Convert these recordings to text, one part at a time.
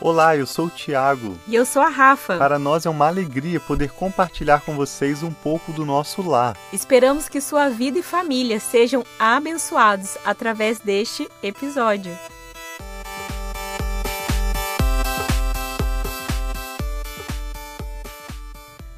Olá, eu sou o Tiago. E eu sou a Rafa. Para nós é uma alegria poder compartilhar com vocês um pouco do nosso lar. Esperamos que sua vida e família sejam abençoados através deste episódio.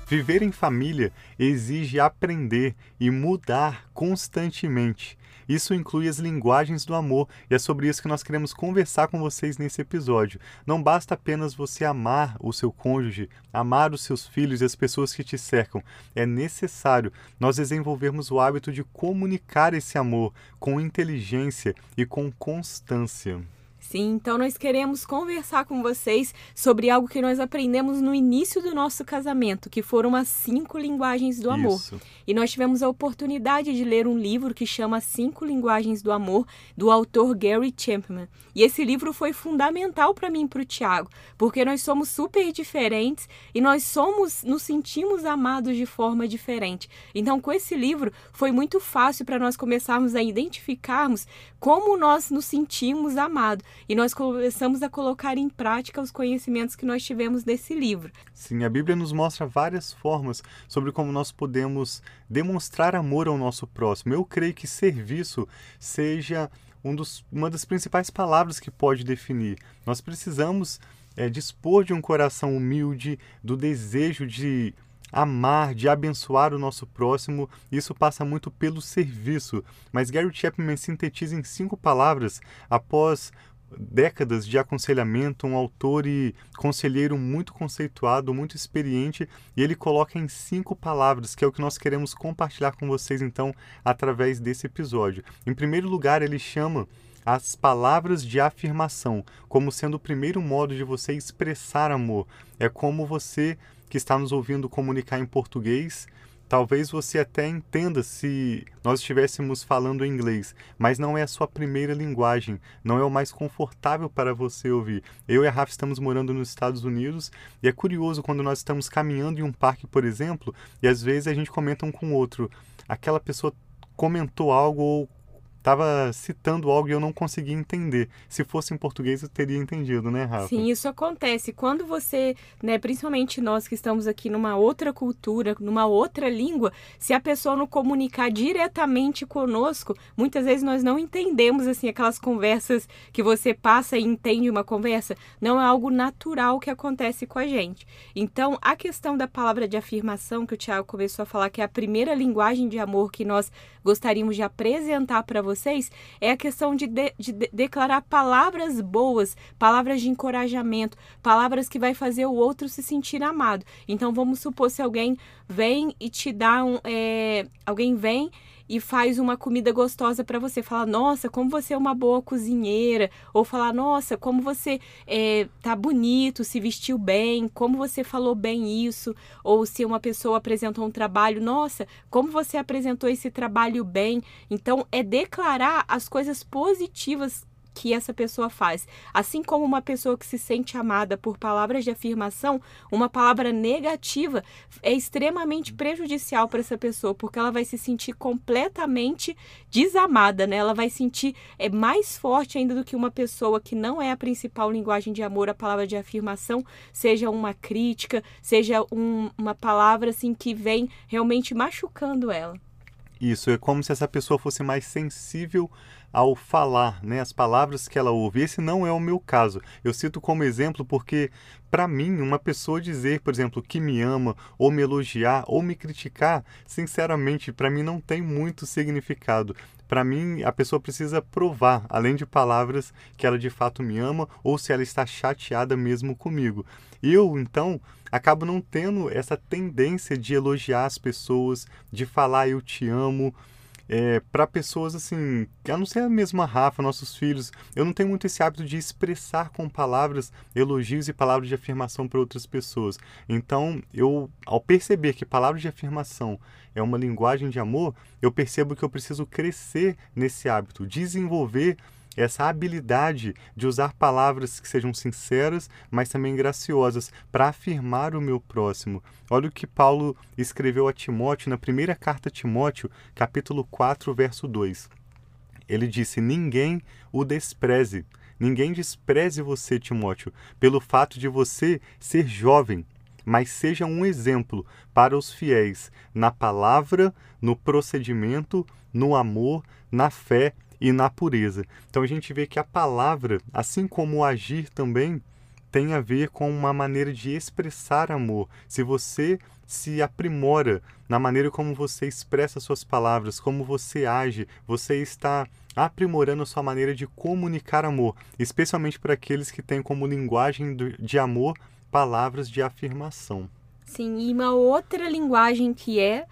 Viver em família exige aprender e mudar constantemente. Isso inclui as linguagens do amor e é sobre isso que nós queremos conversar com vocês nesse episódio. Não basta apenas você amar o seu cônjuge, amar os seus filhos e as pessoas que te cercam. É necessário nós desenvolvermos o hábito de comunicar esse amor com inteligência e com constância. Sim, então nós queremos conversar com vocês sobre algo que nós aprendemos no início do nosso casamento, que foram as cinco linguagens do amor. Isso. E nós tivemos a oportunidade de ler um livro que chama Cinco Linguagens do Amor, do autor Gary Chapman. E esse livro foi fundamental para mim e para o Tiago, porque nós somos super diferentes e nós somos, nos sentimos amados de forma diferente. Então, com esse livro, foi muito fácil para nós começarmos a identificarmos como nós nos sentimos amados e nós começamos a colocar em prática os conhecimentos que nós tivemos desse livro. Sim, a Bíblia nos mostra várias formas sobre como nós podemos demonstrar amor ao nosso próximo. Eu creio que serviço seja um dos, uma das principais palavras que pode definir. Nós precisamos é, dispor de um coração humilde, do desejo de amar, de abençoar o nosso próximo, isso passa muito pelo serviço. Mas Gary Chapman sintetiza em cinco palavras após décadas de aconselhamento, um autor e conselheiro muito conceituado, muito experiente, e ele coloca em cinco palavras, que é o que nós queremos compartilhar com vocês então através desse episódio. Em primeiro lugar, ele chama as palavras de afirmação como sendo o primeiro modo de você expressar amor. É como você que está nos ouvindo comunicar em português Talvez você até entenda se nós estivéssemos falando inglês, mas não é a sua primeira linguagem, não é o mais confortável para você ouvir. Eu e a Rafa estamos morando nos Estados Unidos e é curioso quando nós estamos caminhando em um parque, por exemplo, e às vezes a gente comenta um com o outro. Aquela pessoa comentou algo ou estava citando algo e eu não conseguia entender. Se fosse em português, eu teria entendido, né, Rafa? Sim, isso acontece. Quando você, né, principalmente nós que estamos aqui numa outra cultura, numa outra língua, se a pessoa não comunicar diretamente conosco, muitas vezes nós não entendemos, assim, aquelas conversas que você passa e entende uma conversa. Não é algo natural que acontece com a gente. Então, a questão da palavra de afirmação, que o Tiago começou a falar, que é a primeira linguagem de amor que nós gostaríamos de apresentar para vocês é a questão de, de, de, declarar palavras boas, palavras de encorajamento, palavras que vai fazer o outro se sentir amado. Então vamos supor se alguém vem e te dá um. É, alguém vem e faz uma comida gostosa para você. Falar, nossa, como você é uma boa cozinheira. Ou falar, nossa, como você é, tá bonito, se vestiu bem, como você falou bem isso. Ou se uma pessoa apresentou um trabalho, nossa, como você apresentou esse trabalho bem. Então, é declarar as coisas positivas que essa pessoa faz. Assim como uma pessoa que se sente amada por palavras de afirmação, uma palavra negativa é extremamente prejudicial para essa pessoa, porque ela vai se sentir completamente desamada, né? Ela vai sentir é mais forte ainda do que uma pessoa que não é a principal linguagem de amor, a palavra de afirmação, seja uma crítica, seja um, uma palavra assim que vem realmente machucando ela. Isso, é como se essa pessoa fosse mais sensível ao falar, né, as palavras que ela ouve. Esse não é o meu caso. Eu cito como exemplo porque, para mim, uma pessoa dizer, por exemplo, que me ama, ou me elogiar, ou me criticar, sinceramente, para mim não tem muito significado. Para mim, a pessoa precisa provar, além de palavras, que ela de fato me ama ou se ela está chateada mesmo comigo. Eu, então, acabo não tendo essa tendência de elogiar as pessoas, de falar eu te amo é, para pessoas assim, a não ser a mesma Rafa, nossos filhos, eu não tenho muito esse hábito de expressar com palavras elogios e palavras de afirmação para outras pessoas. Então, eu, ao perceber que palavras de afirmação é uma linguagem de amor, eu percebo que eu preciso crescer nesse hábito, desenvolver essa habilidade de usar palavras que sejam sinceras, mas também graciosas, para afirmar o meu próximo. Olha o que Paulo escreveu a Timóteo na primeira carta a Timóteo, capítulo 4, verso 2. Ele disse: Ninguém o despreze, Ninguém despreze você, Timóteo, pelo fato de você ser jovem, mas seja um exemplo para os fiéis na palavra, no procedimento, no amor, na fé e na pureza. Então a gente vê que a palavra, assim como o agir também, tem a ver com uma maneira de expressar amor. Se você se aprimora na maneira como você expressa suas palavras, como você age, você está aprimorando a sua maneira de comunicar amor, especialmente para aqueles que têm como linguagem de amor palavras de afirmação. Sim, e uma outra linguagem que é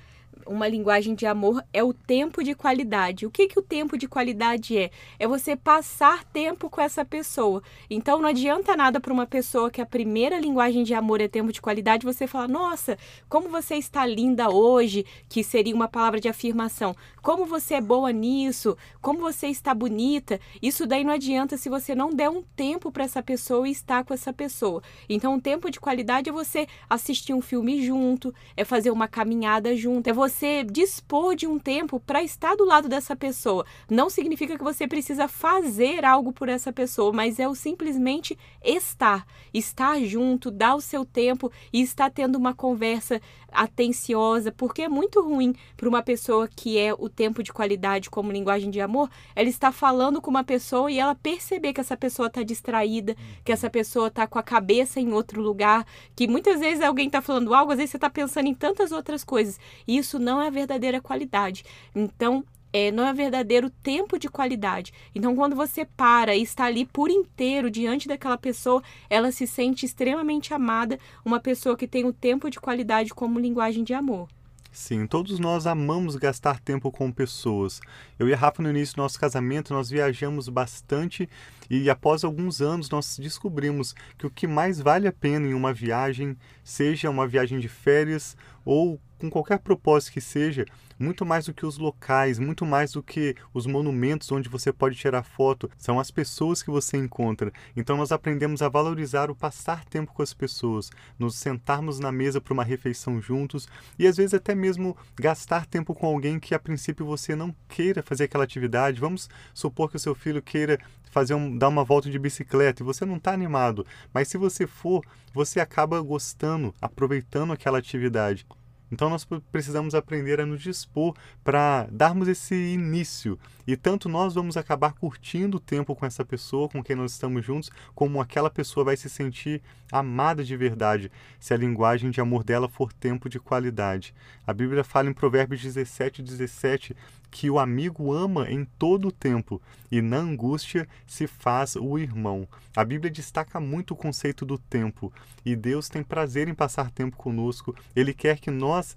uma linguagem de amor é o tempo de qualidade. O que, que o tempo de qualidade é? É você passar tempo com essa pessoa. Então não adianta nada para uma pessoa que a primeira linguagem de amor é tempo de qualidade você falar: "Nossa, como você está linda hoje", que seria uma palavra de afirmação. Como você é boa nisso, como você está bonita. Isso daí não adianta se você não der um tempo para essa pessoa e estar com essa pessoa. Então, o tempo de qualidade é você assistir um filme junto, é fazer uma caminhada junto, é você você dispor de um tempo para estar do lado dessa pessoa. Não significa que você precisa fazer algo por essa pessoa, mas é o simplesmente estar, estar junto, dar o seu tempo e estar tendo uma conversa atenciosa, porque é muito ruim para uma pessoa que é o tempo de qualidade como linguagem de amor, ela está falando com uma pessoa e ela perceber que essa pessoa está distraída, que essa pessoa está com a cabeça em outro lugar, que muitas vezes alguém está falando algo, às vezes você está pensando em tantas outras coisas. Isso não é a verdadeira qualidade. Então, é, não é verdadeiro tempo de qualidade. Então, quando você para e está ali por inteiro diante daquela pessoa, ela se sente extremamente amada, uma pessoa que tem o tempo de qualidade como linguagem de amor. Sim, todos nós amamos gastar tempo com pessoas. Eu e a Rafa, no início do nosso casamento, nós viajamos bastante e após alguns anos nós descobrimos que o que mais vale a pena em uma viagem, seja uma viagem de férias ou com qualquer propósito que seja, muito mais do que os locais, muito mais do que os monumentos onde você pode tirar foto, são as pessoas que você encontra. Então nós aprendemos a valorizar o passar tempo com as pessoas, nos sentarmos na mesa para uma refeição juntos e às vezes até mesmo gastar tempo com alguém que a princípio você não queira fazer aquela atividade. Vamos supor que o seu filho queira fazer um, dar uma volta de bicicleta e você não está animado, mas se você for, você acaba gostando, aproveitando aquela atividade. Então nós precisamos aprender a nos dispor para darmos esse início. E tanto nós vamos acabar curtindo o tempo com essa pessoa com quem nós estamos juntos, como aquela pessoa vai se sentir amada de verdade, se a linguagem de amor dela for tempo de qualidade. A Bíblia fala em Provérbios 17, 17 que o amigo ama em todo o tempo e na angústia se faz o irmão. A Bíblia destaca muito o conceito do tempo e Deus tem prazer em passar tempo conosco. Ele quer que nós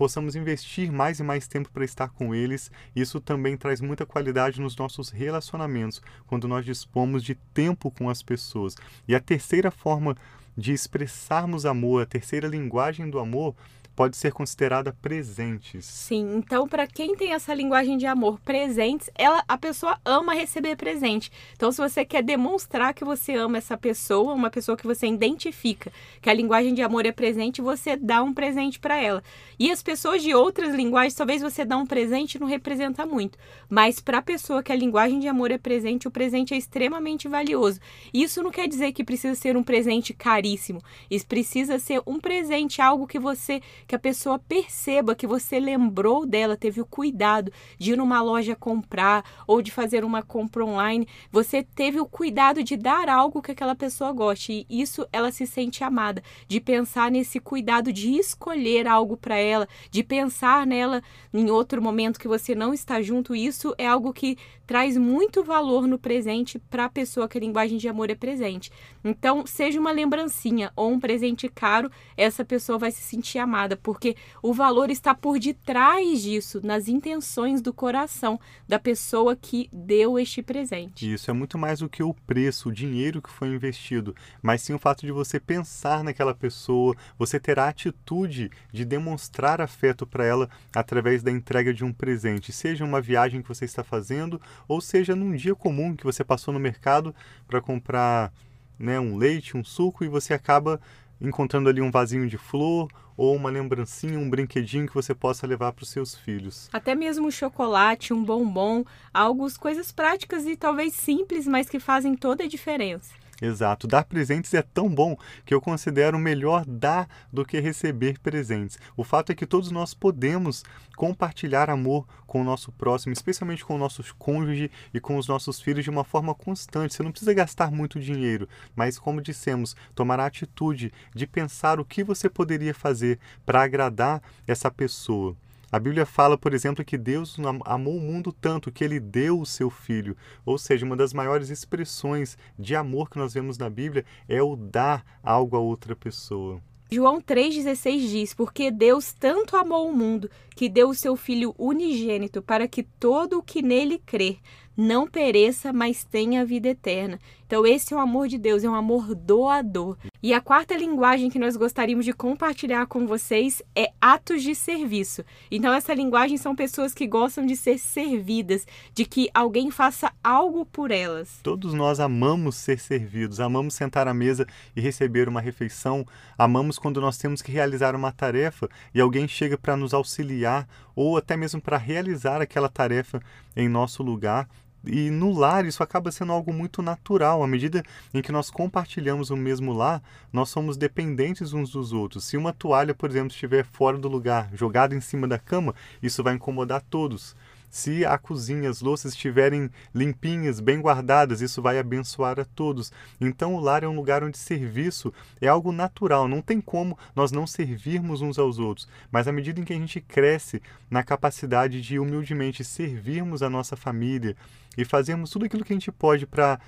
possamos investir mais e mais tempo para estar com eles. Isso também traz muita qualidade nos nossos relacionamentos, quando nós dispomos de tempo com as pessoas. E a terceira forma de expressarmos amor, a terceira linguagem do amor, pode ser considerada presentes. Sim, então para quem tem essa linguagem de amor presentes, ela a pessoa ama receber presente. Então se você quer demonstrar que você ama essa pessoa, uma pessoa que você identifica, que a linguagem de amor é presente, você dá um presente para ela. E as pessoas de outras linguagens, talvez você dá um presente não representa muito, mas para a pessoa que a linguagem de amor é presente, o presente é extremamente valioso. Isso não quer dizer que precisa ser um presente caríssimo. Isso precisa ser um presente, algo que você que a pessoa perceba que você lembrou dela, teve o cuidado de ir numa loja comprar ou de fazer uma compra online. Você teve o cuidado de dar algo que aquela pessoa goste. E isso ela se sente amada, de pensar nesse cuidado de escolher algo para ela, de pensar nela em outro momento que você não está junto. Isso é algo que traz muito valor no presente para a pessoa que a linguagem de amor é presente. Então, seja uma lembrancinha ou um presente caro, essa pessoa vai se sentir amada porque o valor está por detrás disso, nas intenções do coração da pessoa que deu este presente. Isso é muito mais do que o preço, o dinheiro que foi investido, mas sim o fato de você pensar naquela pessoa, você ter a atitude de demonstrar afeto para ela através da entrega de um presente, seja uma viagem que você está fazendo ou seja num dia comum que você passou no mercado para comprar né, um leite, um suco e você acaba encontrando ali um vasinho de flor ou uma lembrancinha, um brinquedinho que você possa levar para os seus filhos. Até mesmo um chocolate, um bombom, algumas coisas práticas e talvez simples, mas que fazem toda a diferença. Exato. Dar presentes é tão bom que eu considero melhor dar do que receber presentes. O fato é que todos nós podemos compartilhar amor com o nosso próximo, especialmente com o nosso cônjuge e com os nossos filhos de uma forma constante. Você não precisa gastar muito dinheiro, mas como dissemos, tomar a atitude de pensar o que você poderia fazer para agradar essa pessoa. A Bíblia fala, por exemplo, que Deus amou o mundo tanto que ele deu o seu filho. Ou seja, uma das maiores expressões de amor que nós vemos na Bíblia é o dar algo a outra pessoa. João 3,16 diz: Porque Deus tanto amou o mundo que deu o seu Filho unigênito para que todo o que nele crer não pereça, mas tenha vida eterna. Então, esse é o amor de Deus, é um amor doador. E a quarta linguagem que nós gostaríamos de compartilhar com vocês é atos de serviço. Então, essa linguagem são pessoas que gostam de ser servidas, de que alguém faça algo por elas. Todos nós amamos ser servidos, amamos sentar à mesa e receber uma refeição, amamos quando nós temos que realizar uma tarefa e alguém chega para nos auxiliar ou até mesmo para realizar aquela tarefa em nosso lugar. E no lar isso acaba sendo algo muito natural. À medida em que nós compartilhamos o mesmo lar, nós somos dependentes uns dos outros. Se uma toalha, por exemplo, estiver fora do lugar, jogada em cima da cama, isso vai incomodar todos. Se a cozinha, as louças estiverem limpinhas, bem guardadas, isso vai abençoar a todos. Então o lar é um lugar onde serviço é algo natural, não tem como nós não servirmos uns aos outros. Mas à medida em que a gente cresce na capacidade de humildemente servirmos a nossa família e fazermos tudo aquilo que a gente pode para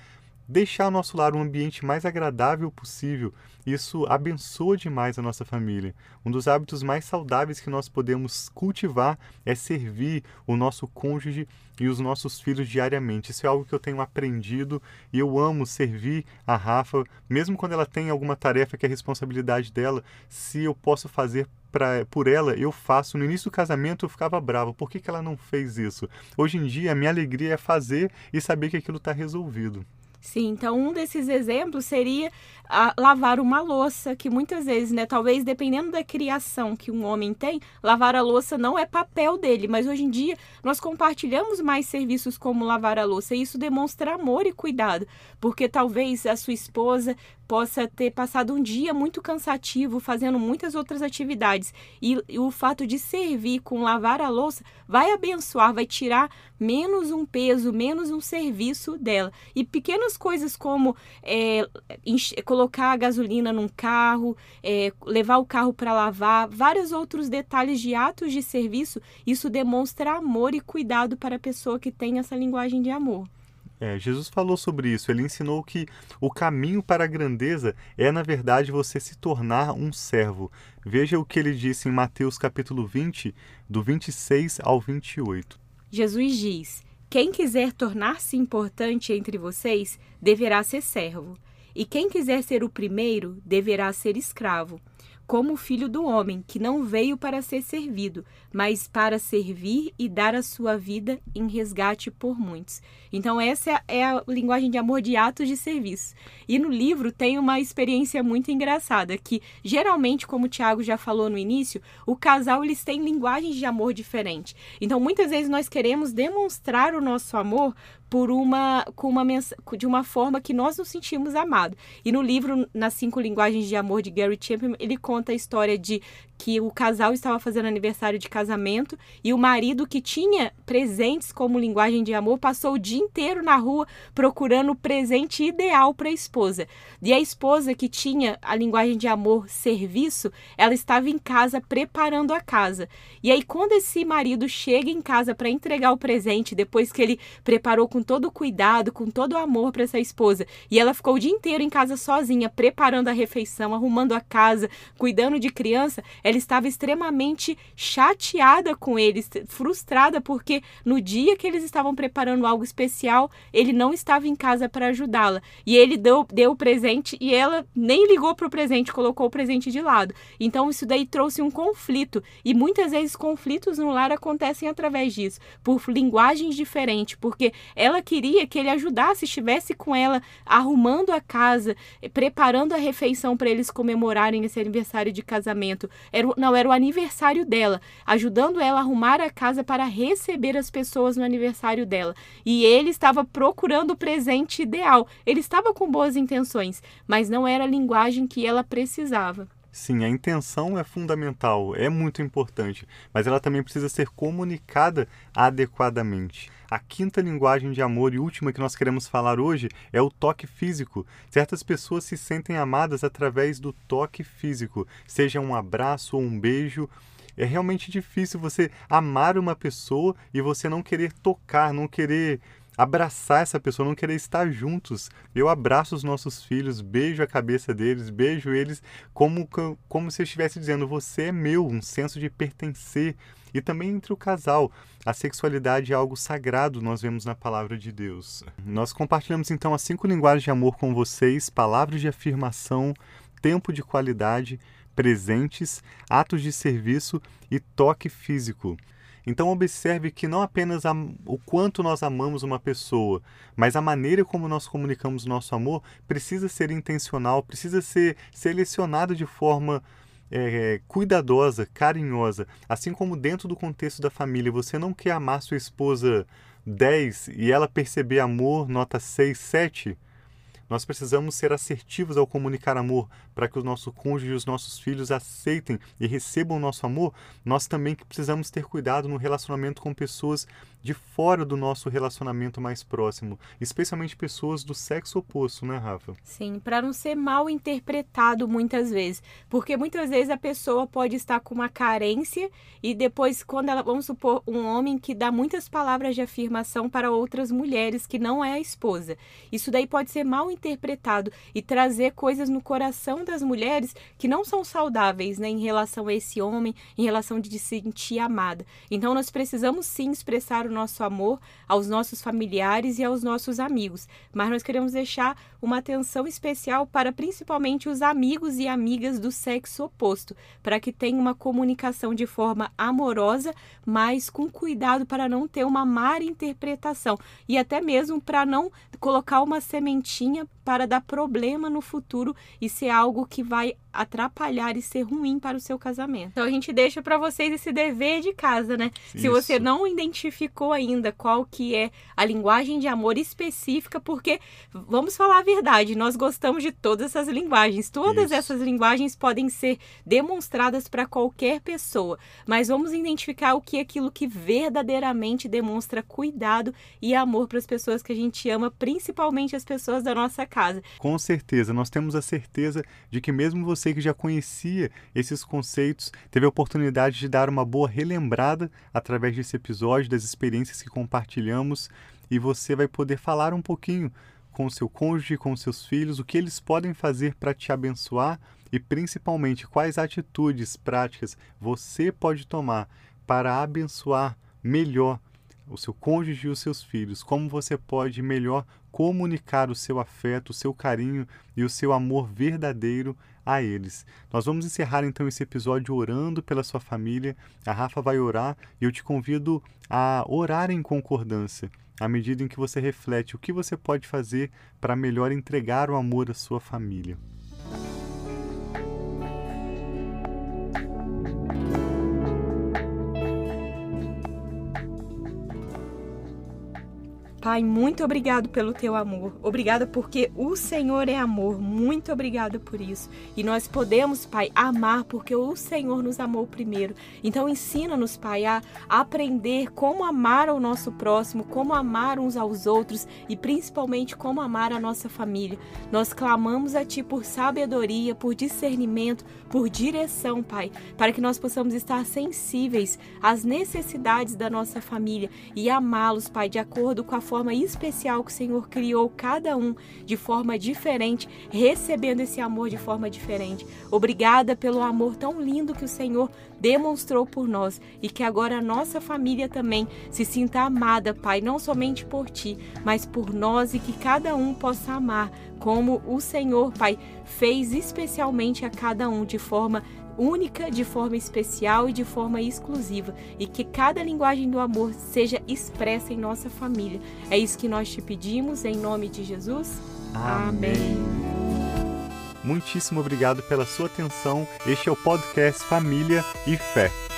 deixar o nosso lar um ambiente mais agradável possível. Isso abençoa demais a nossa família. Um dos hábitos mais saudáveis que nós podemos cultivar é servir o nosso cônjuge e os nossos filhos diariamente. Isso é algo que eu tenho aprendido e eu amo servir a Rafa, mesmo quando ela tem alguma tarefa que é responsabilidade dela, se eu posso fazer pra, por ela, eu faço. No início do casamento eu ficava bravo, por que, que ela não fez isso? Hoje em dia a minha alegria é fazer e saber que aquilo está resolvido. Sim, então um desses exemplos seria a, lavar uma louça, que muitas vezes, né, talvez dependendo da criação que um homem tem, lavar a louça não é papel dele, mas hoje em dia nós compartilhamos mais serviços como lavar a louça, e isso demonstra amor e cuidado, porque talvez a sua esposa possa ter passado um dia muito cansativo fazendo muitas outras atividades e, e, o fato de servir com lavar a louça vai abençoar, vai tirar menos um peso, menos um serviço dela. E pequenas coisas como é, colocar a gasolina num carro, é, levar o carro para lavar, vários outros detalhes de atos de serviço, isso demonstra amor e cuidado para a pessoa que tem essa linguagem de amor. É, Jesus falou sobre isso. Ele ensinou que o caminho para a grandeza é, na verdade, você se tornar um servo. Veja o que ele disse em Mateus capítulo 20, do 26 ao 28. Jesus diz: Quem quiser tornar-se importante entre vocês, deverá ser servo. E quem quiser ser o primeiro, deverá ser escravo como o filho do homem, que não veio para ser servido, mas para servir e dar a sua vida em resgate por muitos. Então, essa é a linguagem de amor de atos de serviço. E no livro tem uma experiência muito engraçada, que geralmente, como o Tiago já falou no início, o casal eles têm linguagens de amor diferentes. Então, muitas vezes nós queremos demonstrar o nosso amor por uma com uma de uma forma que nós nos sentimos amados. E no livro Nas Cinco Linguagens de Amor de Gary Chapman, ele conta a história de que o casal estava fazendo aniversário de casamento e o marido que tinha presentes como linguagem de amor passou o dia inteiro na rua procurando o presente ideal para a esposa. E a esposa que tinha a linguagem de amor serviço, ela estava em casa preparando a casa. E aí quando esse marido chega em casa para entregar o presente, depois que ele preparou com todo o cuidado, com todo o amor para essa esposa, e ela ficou o dia inteiro em casa sozinha, preparando a refeição, arrumando a casa, cuidando de criança, ela ela estava extremamente chateada com ele, frustrada porque no dia que eles estavam preparando algo especial, ele não estava em casa para ajudá-la. E ele deu, deu o presente e ela nem ligou para o presente, colocou o presente de lado. Então isso daí trouxe um conflito. E muitas vezes conflitos no lar acontecem através disso, por linguagens diferentes, porque ela queria que ele ajudasse, estivesse com ela arrumando a casa, preparando a refeição para eles comemorarem esse aniversário de casamento. Era, não, era o aniversário dela, ajudando ela a arrumar a casa para receber as pessoas no aniversário dela. E ele estava procurando o presente ideal. Ele estava com boas intenções, mas não era a linguagem que ela precisava. Sim, a intenção é fundamental, é muito importante, mas ela também precisa ser comunicada adequadamente. A quinta linguagem de amor e última que nós queremos falar hoje é o toque físico. Certas pessoas se sentem amadas através do toque físico, seja um abraço ou um beijo. É realmente difícil você amar uma pessoa e você não querer tocar, não querer abraçar essa pessoa, não querer estar juntos. Eu abraço os nossos filhos, beijo a cabeça deles, beijo eles como, como se eu estivesse dizendo: você é meu, um senso de pertencer. E também entre o casal, a sexualidade é algo sagrado, nós vemos na palavra de Deus. Nós compartilhamos então as cinco linguagens de amor com vocês: palavras de afirmação, tempo de qualidade, presentes, atos de serviço e toque físico. Então observe que não apenas o quanto nós amamos uma pessoa, mas a maneira como nós comunicamos nosso amor precisa ser intencional, precisa ser selecionado de forma é, cuidadosa, carinhosa. Assim como dentro do contexto da família você não quer amar sua esposa 10 e ela perceber amor nota 6, 7, nós precisamos ser assertivos ao comunicar amor para que o nosso cônjuge e os nossos filhos aceitem e recebam o nosso amor. Nós também precisamos ter cuidado no relacionamento com pessoas de fora do nosso relacionamento mais próximo, especialmente pessoas do sexo oposto, né, Rafa? Sim, para não ser mal interpretado muitas vezes, porque muitas vezes a pessoa pode estar com uma carência e depois quando ela, vamos supor, um homem que dá muitas palavras de afirmação para outras mulheres que não é a esposa. Isso daí pode ser mal interpretado e trazer coisas no coração das mulheres que não são saudáveis, né, em relação a esse homem, em relação de se sentir amada. Então nós precisamos sim expressar nosso amor aos nossos familiares e aos nossos amigos, mas nós queremos deixar uma atenção especial para principalmente os amigos e amigas do sexo oposto, para que tenham uma comunicação de forma amorosa, mas com cuidado para não ter uma má interpretação. E até mesmo para não colocar uma sementinha para dar problema no futuro e ser algo que vai atrapalhar e ser ruim para o seu casamento. Então a gente deixa para vocês esse dever de casa, né? Isso. Se você não identificou ainda qual que é a linguagem de amor específica, porque vamos falar a verdade, nós gostamos de todas essas linguagens. Todas Isso. essas linguagens podem ser demonstradas para qualquer pessoa, mas vamos identificar o que é aquilo que verdadeiramente demonstra cuidado e amor para as pessoas que a gente ama, principalmente as pessoas da nossa casa. Com certeza, nós temos a certeza de que mesmo você que já conhecia esses conceitos teve a oportunidade de dar uma boa relembrada através desse episódio, das experiências que compartilhamos, e você vai poder falar um pouquinho com o seu cônjuge, com seus filhos, o que eles podem fazer para te abençoar e principalmente quais atitudes práticas você pode tomar para abençoar melhor o seu cônjuge e os seus filhos, como você pode melhor comunicar o seu afeto, o seu carinho e o seu amor verdadeiro a eles. Nós vamos encerrar então esse episódio orando pela sua família. A Rafa vai orar e eu te convido a orar em concordância, à medida em que você reflete o que você pode fazer para melhor entregar o amor à sua família. Pai, muito obrigado pelo teu amor. Obrigada porque o Senhor é amor. Muito obrigada por isso. E nós podemos, Pai, amar porque o Senhor nos amou primeiro. Então ensina-nos, Pai, a aprender como amar ao nosso próximo, como amar uns aos outros e principalmente como amar a nossa família. Nós clamamos a ti por sabedoria, por discernimento, por direção, Pai, para que nós possamos estar sensíveis às necessidades da nossa família e amá-los, Pai, de acordo com a forma especial que o Senhor criou cada um de forma diferente, recebendo esse amor de forma diferente. Obrigada pelo amor tão lindo que o Senhor demonstrou por nós e que agora a nossa família também se sinta amada, Pai, não somente por ti, mas por nós e que cada um possa amar como o Senhor, Pai, fez especialmente a cada um de forma única, de forma especial e de forma exclusiva, e que cada linguagem do amor seja expressa em nossa família. É isso que nós te pedimos em nome de Jesus. Amém. Amém. Muitíssimo obrigado pela sua atenção. Este é o podcast Família e Fé.